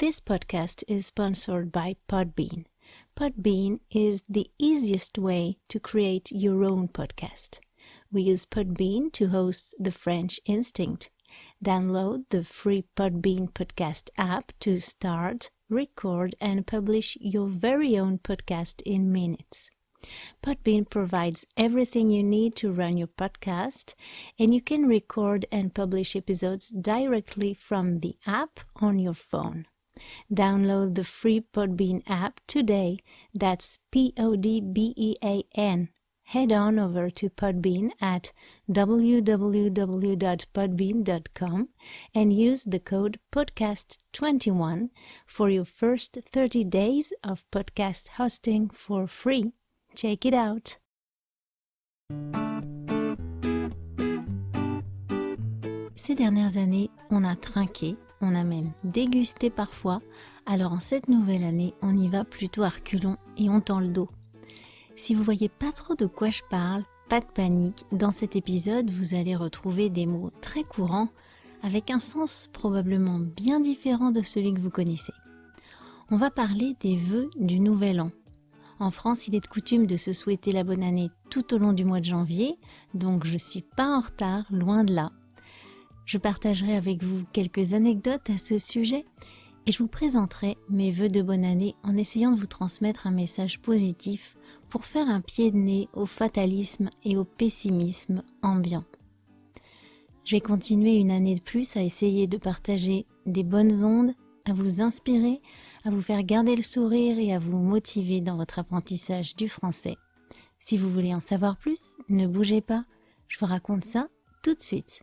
This podcast is sponsored by Podbean. Podbean is the easiest way to create your own podcast. We use Podbean to host the French Instinct. Download the free Podbean podcast app to start, record, and publish your very own podcast in minutes. Podbean provides everything you need to run your podcast, and you can record and publish episodes directly from the app on your phone. Download the free Podbean app today. That's P O D B E A N. Head on over to Podbean at www.podbean.com and use the code podcast21 for your first 30 days of podcast hosting for free. Check it out. Ces dernières années, on a trinqué, on a même dégusté parfois, alors en cette nouvelle année, on y va plutôt à et on tend le dos. Si vous voyez pas trop de quoi je parle, pas de panique, dans cet épisode, vous allez retrouver des mots très courants avec un sens probablement bien différent de celui que vous connaissez. On va parler des vœux du nouvel an. En France, il est de coutume de se souhaiter la bonne année tout au long du mois de janvier, donc je suis pas en retard, loin de là. Je partagerai avec vous quelques anecdotes à ce sujet et je vous présenterai mes vœux de bonne année en essayant de vous transmettre un message positif pour faire un pied de nez au fatalisme et au pessimisme ambiant. Je vais continuer une année de plus à essayer de partager des bonnes ondes, à vous inspirer, à vous faire garder le sourire et à vous motiver dans votre apprentissage du français. Si vous voulez en savoir plus, ne bougez pas, je vous raconte ça tout de suite.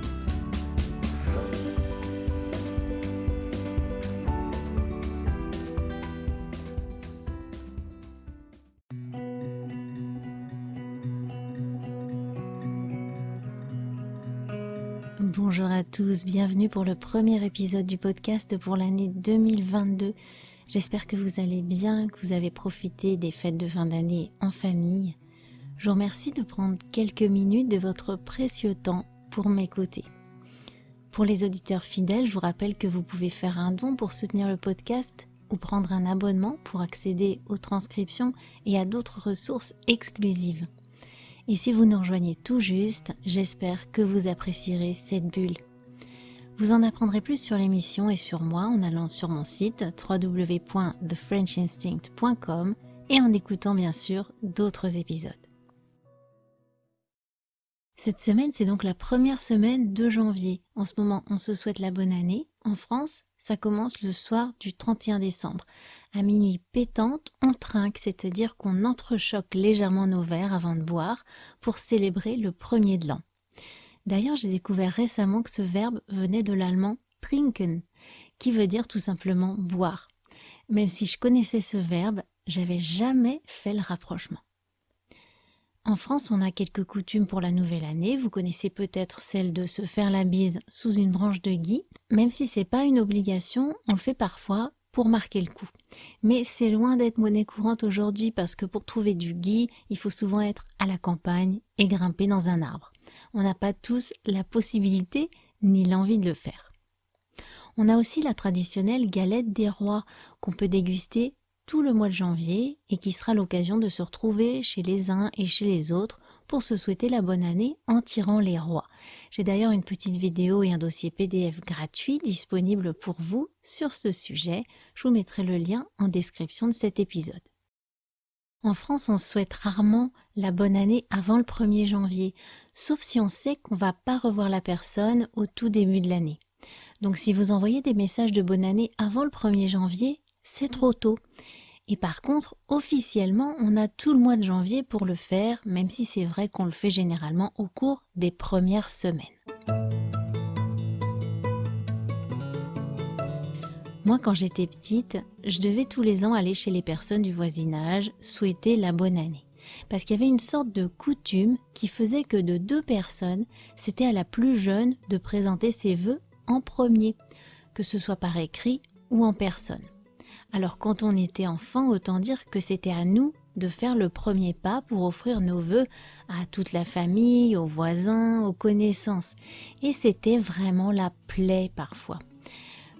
Tous, bienvenue pour le premier épisode du podcast pour l'année 2022. J'espère que vous allez bien, que vous avez profité des fêtes de fin d'année en famille. Je vous remercie de prendre quelques minutes de votre précieux temps pour m'écouter. Pour les auditeurs fidèles, je vous rappelle que vous pouvez faire un don pour soutenir le podcast ou prendre un abonnement pour accéder aux transcriptions et à d'autres ressources exclusives. Et si vous nous rejoignez tout juste, j'espère que vous apprécierez cette bulle. Vous en apprendrez plus sur l'émission et sur moi en allant sur mon site www.thefrenchinstinct.com et en écoutant bien sûr d'autres épisodes. Cette semaine, c'est donc la première semaine de janvier. En ce moment, on se souhaite la bonne année. En France, ça commence le soir du 31 décembre. À minuit pétante, on trinque, c'est-à-dire qu'on entrechoque légèrement nos verres avant de boire pour célébrer le premier de l'an. D'ailleurs, j'ai découvert récemment que ce verbe venait de l'allemand trinken, qui veut dire tout simplement boire. Même si je connaissais ce verbe, j'avais jamais fait le rapprochement. En France, on a quelques coutumes pour la nouvelle année. Vous connaissez peut-être celle de se faire la bise sous une branche de gui. Même si c'est pas une obligation, on le fait parfois pour marquer le coup. Mais c'est loin d'être monnaie courante aujourd'hui parce que pour trouver du gui, il faut souvent être à la campagne et grimper dans un arbre. On n'a pas tous la possibilité ni l'envie de le faire. On a aussi la traditionnelle galette des rois qu'on peut déguster tout le mois de janvier et qui sera l'occasion de se retrouver chez les uns et chez les autres pour se souhaiter la bonne année en tirant les rois. J'ai d'ailleurs une petite vidéo et un dossier PDF gratuit disponible pour vous sur ce sujet. Je vous mettrai le lien en description de cet épisode. En France, on souhaite rarement la bonne année avant le 1er janvier, sauf si on sait qu'on va pas revoir la personne au tout début de l'année. Donc si vous envoyez des messages de bonne année avant le 1er janvier, c'est trop tôt. Et par contre, officiellement, on a tout le mois de janvier pour le faire, même si c'est vrai qu'on le fait généralement au cours des premières semaines. Moi, quand j'étais petite, je devais tous les ans aller chez les personnes du voisinage souhaiter la bonne année. Parce qu'il y avait une sorte de coutume qui faisait que de deux personnes, c'était à la plus jeune de présenter ses vœux en premier, que ce soit par écrit ou en personne. Alors quand on était enfant, autant dire que c'était à nous de faire le premier pas pour offrir nos vœux à toute la famille, aux voisins, aux connaissances. Et c'était vraiment la plaie parfois.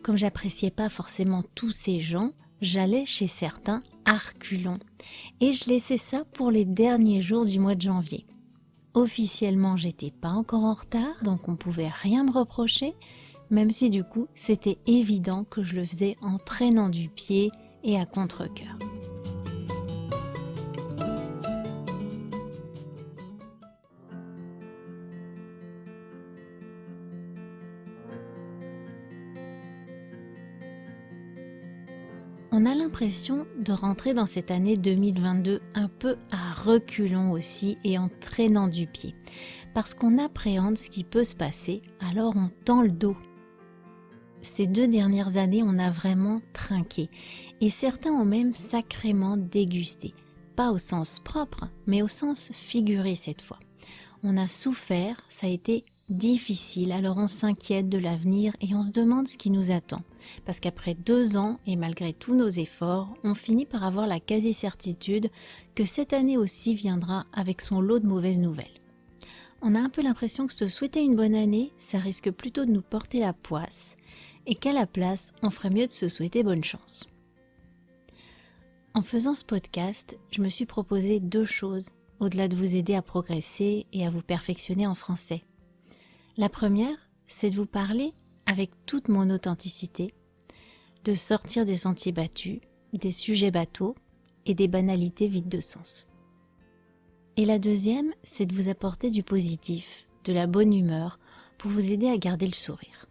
Comme j'appréciais pas forcément tous ces gens, j'allais chez certains arculons. Et je laissais ça pour les derniers jours du mois de janvier. Officiellement, j'étais pas encore en retard, donc on pouvait rien me reprocher, même si du coup c'était évident que je le faisais en traînant du pied et à contre-coeur. On a l'impression de rentrer dans cette année 2022 un peu à reculons aussi et en traînant du pied. Parce qu'on appréhende ce qui peut se passer, alors on tend le dos ces deux dernières années, on a vraiment trinqué. Et certains ont même sacrément dégusté. Pas au sens propre, mais au sens figuré cette fois. On a souffert, ça a été difficile, alors on s'inquiète de l'avenir et on se demande ce qui nous attend. Parce qu'après deux ans, et malgré tous nos efforts, on finit par avoir la quasi-certitude que cette année aussi viendra avec son lot de mauvaises nouvelles. On a un peu l'impression que se souhaiter une bonne année, ça risque plutôt de nous porter la poisse, et qu'à la place, on ferait mieux de se souhaiter bonne chance. En faisant ce podcast, je me suis proposé deux choses, au-delà de vous aider à progresser et à vous perfectionner en français. La première, c'est de vous parler avec toute mon authenticité, de sortir des sentiers battus, des sujets bateaux et des banalités vides de sens. Et la deuxième, c'est de vous apporter du positif, de la bonne humeur, pour vous aider à garder le sourire.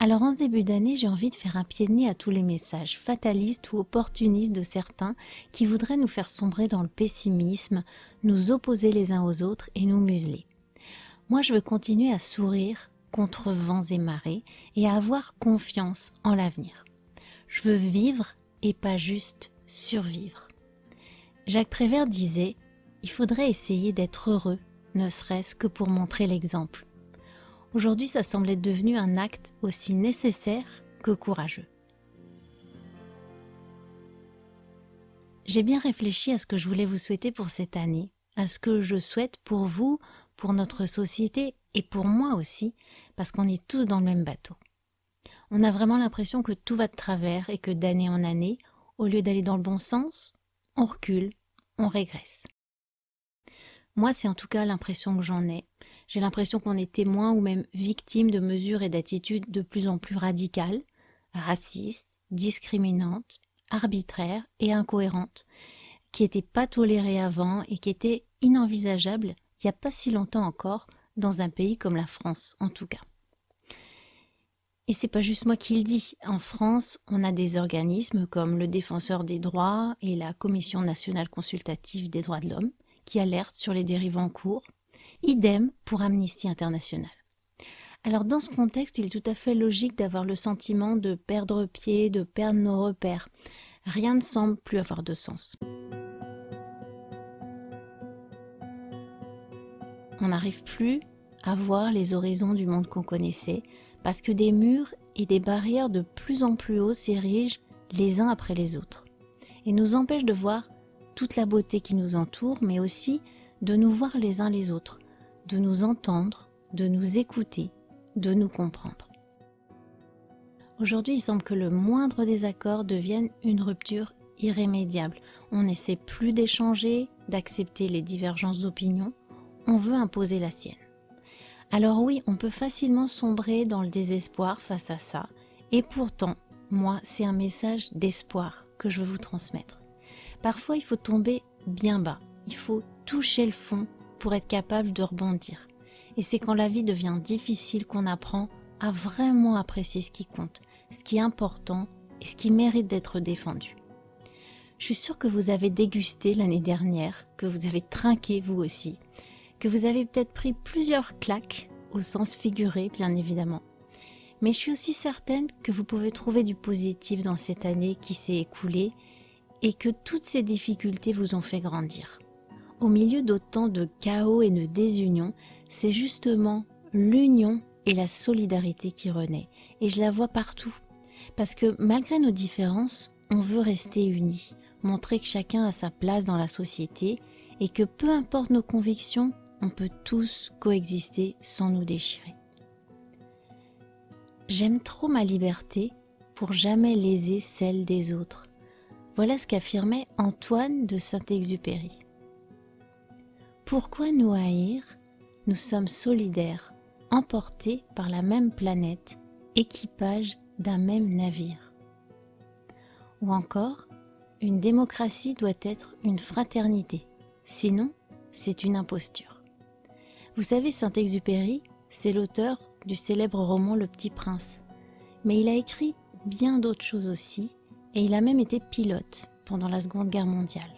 Alors en ce début d'année, j'ai envie de faire un pied de nez à tous les messages fatalistes ou opportunistes de certains qui voudraient nous faire sombrer dans le pessimisme, nous opposer les uns aux autres et nous museler. Moi, je veux continuer à sourire contre vents et marées et à avoir confiance en l'avenir. Je veux vivre et pas juste survivre. Jacques Prévert disait Il faudrait essayer d'être heureux, ne serait-ce que pour montrer l'exemple. Aujourd'hui, ça semble être devenu un acte aussi nécessaire que courageux. J'ai bien réfléchi à ce que je voulais vous souhaiter pour cette année, à ce que je souhaite pour vous, pour notre société et pour moi aussi, parce qu'on est tous dans le même bateau. On a vraiment l'impression que tout va de travers et que d'année en année, au lieu d'aller dans le bon sens, on recule, on régresse. Moi, c'est en tout cas l'impression que j'en ai, j'ai l'impression qu'on est témoin ou même victime de mesures et d'attitudes de plus en plus radicales, racistes, discriminantes, arbitraires et incohérentes, qui n'étaient pas tolérées avant et qui étaient inenvisageables il n'y a pas si longtemps encore dans un pays comme la France en tout cas. Et c'est pas juste moi qui le dis. En France, on a des organismes comme le Défenseur des droits et la Commission nationale consultative des droits de l'homme qui alertent sur les dérives en cours, Idem pour Amnesty International. Alors dans ce contexte, il est tout à fait logique d'avoir le sentiment de perdre pied, de perdre nos repères. Rien ne semble plus avoir de sens. On n'arrive plus à voir les horizons du monde qu'on connaissait parce que des murs et des barrières de plus en plus hauts s'érigent les uns après les autres et nous empêchent de voir toute la beauté qui nous entoure, mais aussi de nous voir les uns les autres, de nous entendre, de nous écouter, de nous comprendre. Aujourd'hui, il semble que le moindre désaccord devienne une rupture irrémédiable. On n'essaie plus d'échanger, d'accepter les divergences d'opinion, on veut imposer la sienne. Alors oui, on peut facilement sombrer dans le désespoir face à ça, et pourtant, moi, c'est un message d'espoir que je veux vous transmettre. Parfois, il faut tomber bien bas, il faut toucher le fond pour être capable de rebondir. Et c'est quand la vie devient difficile qu'on apprend à vraiment apprécier ce qui compte, ce qui est important et ce qui mérite d'être défendu. Je suis sûre que vous avez dégusté l'année dernière, que vous avez trinqué vous aussi, que vous avez peut-être pris plusieurs claques, au sens figuré bien évidemment. Mais je suis aussi certaine que vous pouvez trouver du positif dans cette année qui s'est écoulée et que toutes ces difficultés vous ont fait grandir. Au milieu d'autant de chaos et de désunion, c'est justement l'union et la solidarité qui renaît. Et je la vois partout. Parce que malgré nos différences, on veut rester unis, montrer que chacun a sa place dans la société et que peu importe nos convictions, on peut tous coexister sans nous déchirer. J'aime trop ma liberté pour jamais léser celle des autres. Voilà ce qu'affirmait Antoine de Saint-Exupéry. Pourquoi nous haïr? Nous sommes solidaires, emportés par la même planète, équipage d'un même navire. Ou encore, une démocratie doit être une fraternité, sinon c'est une imposture. Vous savez, Saint-Exupéry, c'est l'auteur du célèbre roman Le Petit Prince, mais il a écrit bien d'autres choses aussi, et il a même été pilote pendant la Seconde Guerre mondiale.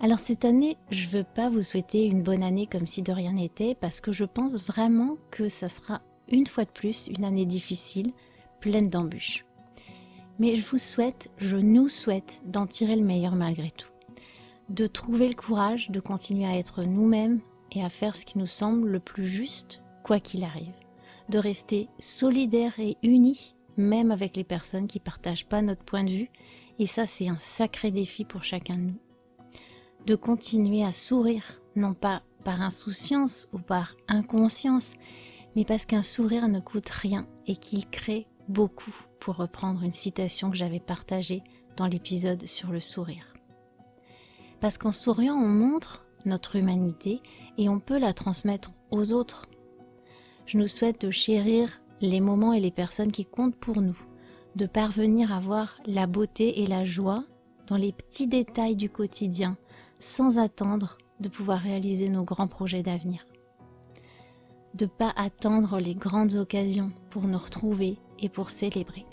Alors cette année, je ne veux pas vous souhaiter une bonne année comme si de rien n'était, parce que je pense vraiment que ça sera une fois de plus une année difficile, pleine d'embûches. Mais je vous souhaite, je nous souhaite d'en tirer le meilleur malgré tout. De trouver le courage de continuer à être nous-mêmes et à faire ce qui nous semble le plus juste, quoi qu'il arrive. De rester solidaires et unis, même avec les personnes qui ne partagent pas notre point de vue, et ça c'est un sacré défi pour chacun de nous de continuer à sourire, non pas par insouciance ou par inconscience, mais parce qu'un sourire ne coûte rien et qu'il crée beaucoup, pour reprendre une citation que j'avais partagée dans l'épisode sur le sourire. Parce qu'en souriant, on montre notre humanité et on peut la transmettre aux autres. Je nous souhaite de chérir les moments et les personnes qui comptent pour nous, de parvenir à voir la beauté et la joie dans les petits détails du quotidien, sans attendre de pouvoir réaliser nos grands projets d'avenir. De pas attendre les grandes occasions pour nous retrouver et pour célébrer.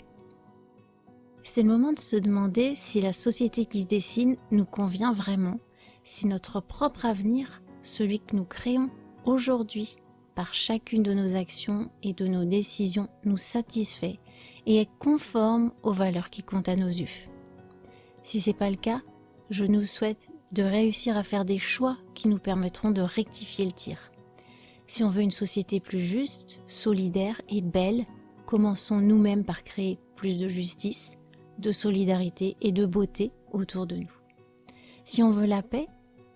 C'est le moment de se demander si la société qui se dessine nous convient vraiment, si notre propre avenir, celui que nous créons aujourd'hui par chacune de nos actions et de nos décisions, nous satisfait et est conforme aux valeurs qui comptent à nos yeux. Si c'est pas le cas, je nous souhaite de réussir à faire des choix qui nous permettront de rectifier le tir. Si on veut une société plus juste, solidaire et belle, commençons nous-mêmes par créer plus de justice, de solidarité et de beauté autour de nous. Si on veut la paix,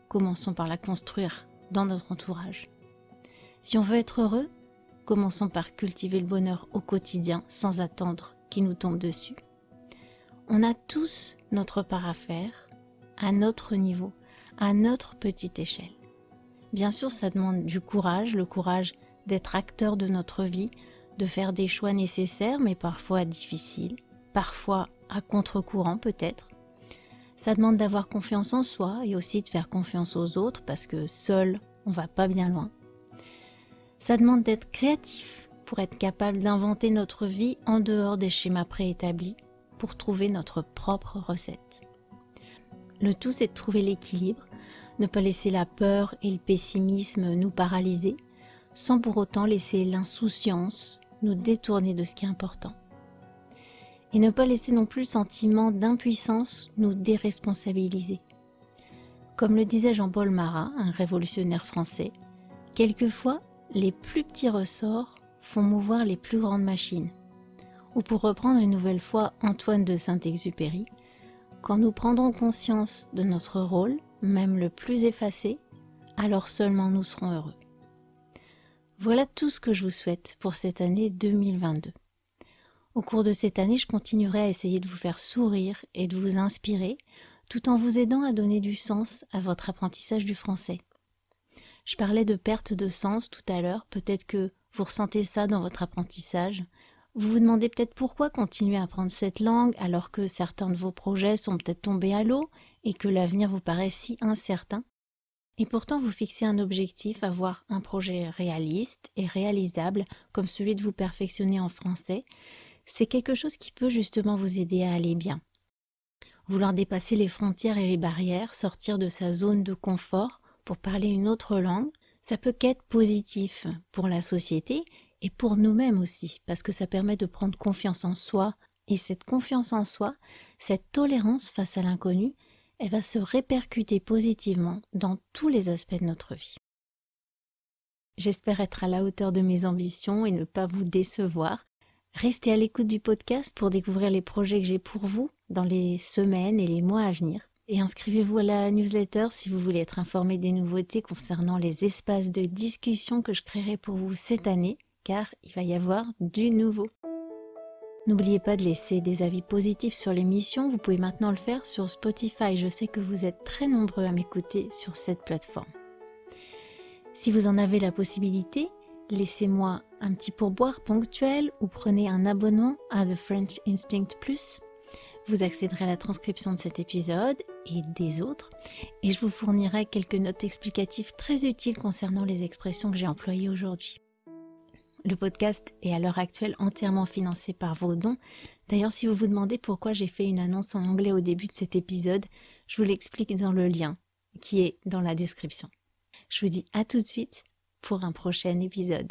commençons par la construire dans notre entourage. Si on veut être heureux, commençons par cultiver le bonheur au quotidien sans attendre qu'il nous tombe dessus. On a tous notre part à faire, à notre niveau, à notre petite échelle. Bien sûr, ça demande du courage, le courage d'être acteur de notre vie, de faire des choix nécessaires mais parfois difficiles, parfois à contre-courant peut-être. Ça demande d'avoir confiance en soi et aussi de faire confiance aux autres parce que seul, on va pas bien loin. Ça demande d'être créatif pour être capable d'inventer notre vie en dehors des schémas préétablis pour trouver notre propre recette. Le tout, c'est de trouver l'équilibre, ne pas laisser la peur et le pessimisme nous paralyser, sans pour autant laisser l'insouciance nous détourner de ce qui est important. Et ne pas laisser non plus le sentiment d'impuissance nous déresponsabiliser. Comme le disait Jean-Paul Marat, un révolutionnaire français, quelquefois les plus petits ressorts font mouvoir les plus grandes machines. Ou pour reprendre une nouvelle fois Antoine de Saint-Exupéry, quand nous prendrons conscience de notre rôle, même le plus effacé, alors seulement nous serons heureux. Voilà tout ce que je vous souhaite pour cette année 2022. Au cours de cette année, je continuerai à essayer de vous faire sourire et de vous inspirer, tout en vous aidant à donner du sens à votre apprentissage du français. Je parlais de perte de sens tout à l'heure, peut-être que vous ressentez ça dans votre apprentissage, vous vous demandez peut-être pourquoi continuer à apprendre cette langue alors que certains de vos projets sont peut-être tombés à l'eau et que l'avenir vous paraît si incertain. Et pourtant, vous fixez un objectif, avoir un projet réaliste et réalisable, comme celui de vous perfectionner en français. C'est quelque chose qui peut justement vous aider à aller bien. Vouloir dépasser les frontières et les barrières, sortir de sa zone de confort pour parler une autre langue, ça peut qu'être positif pour la société et pour nous-mêmes aussi, parce que ça permet de prendre confiance en soi. Et cette confiance en soi, cette tolérance face à l'inconnu, elle va se répercuter positivement dans tous les aspects de notre vie. J'espère être à la hauteur de mes ambitions et ne pas vous décevoir. Restez à l'écoute du podcast pour découvrir les projets que j'ai pour vous dans les semaines et les mois à venir. Et inscrivez-vous à la newsletter si vous voulez être informé des nouveautés concernant les espaces de discussion que je créerai pour vous cette année, car il va y avoir du nouveau. N'oubliez pas de laisser des avis positifs sur l'émission, vous pouvez maintenant le faire sur Spotify, je sais que vous êtes très nombreux à m'écouter sur cette plateforme. Si vous en avez la possibilité, laissez-moi un petit pourboire ponctuel ou prenez un abonnement à The French Instinct Plus. Vous accéderez à la transcription de cet épisode et des autres, et je vous fournirai quelques notes explicatives très utiles concernant les expressions que j'ai employées aujourd'hui. Le podcast est à l'heure actuelle entièrement financé par vos dons. D'ailleurs, si vous vous demandez pourquoi j'ai fait une annonce en anglais au début de cet épisode, je vous l'explique dans le lien qui est dans la description. Je vous dis à tout de suite pour un prochain épisode.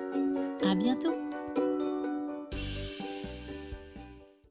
À bientôt!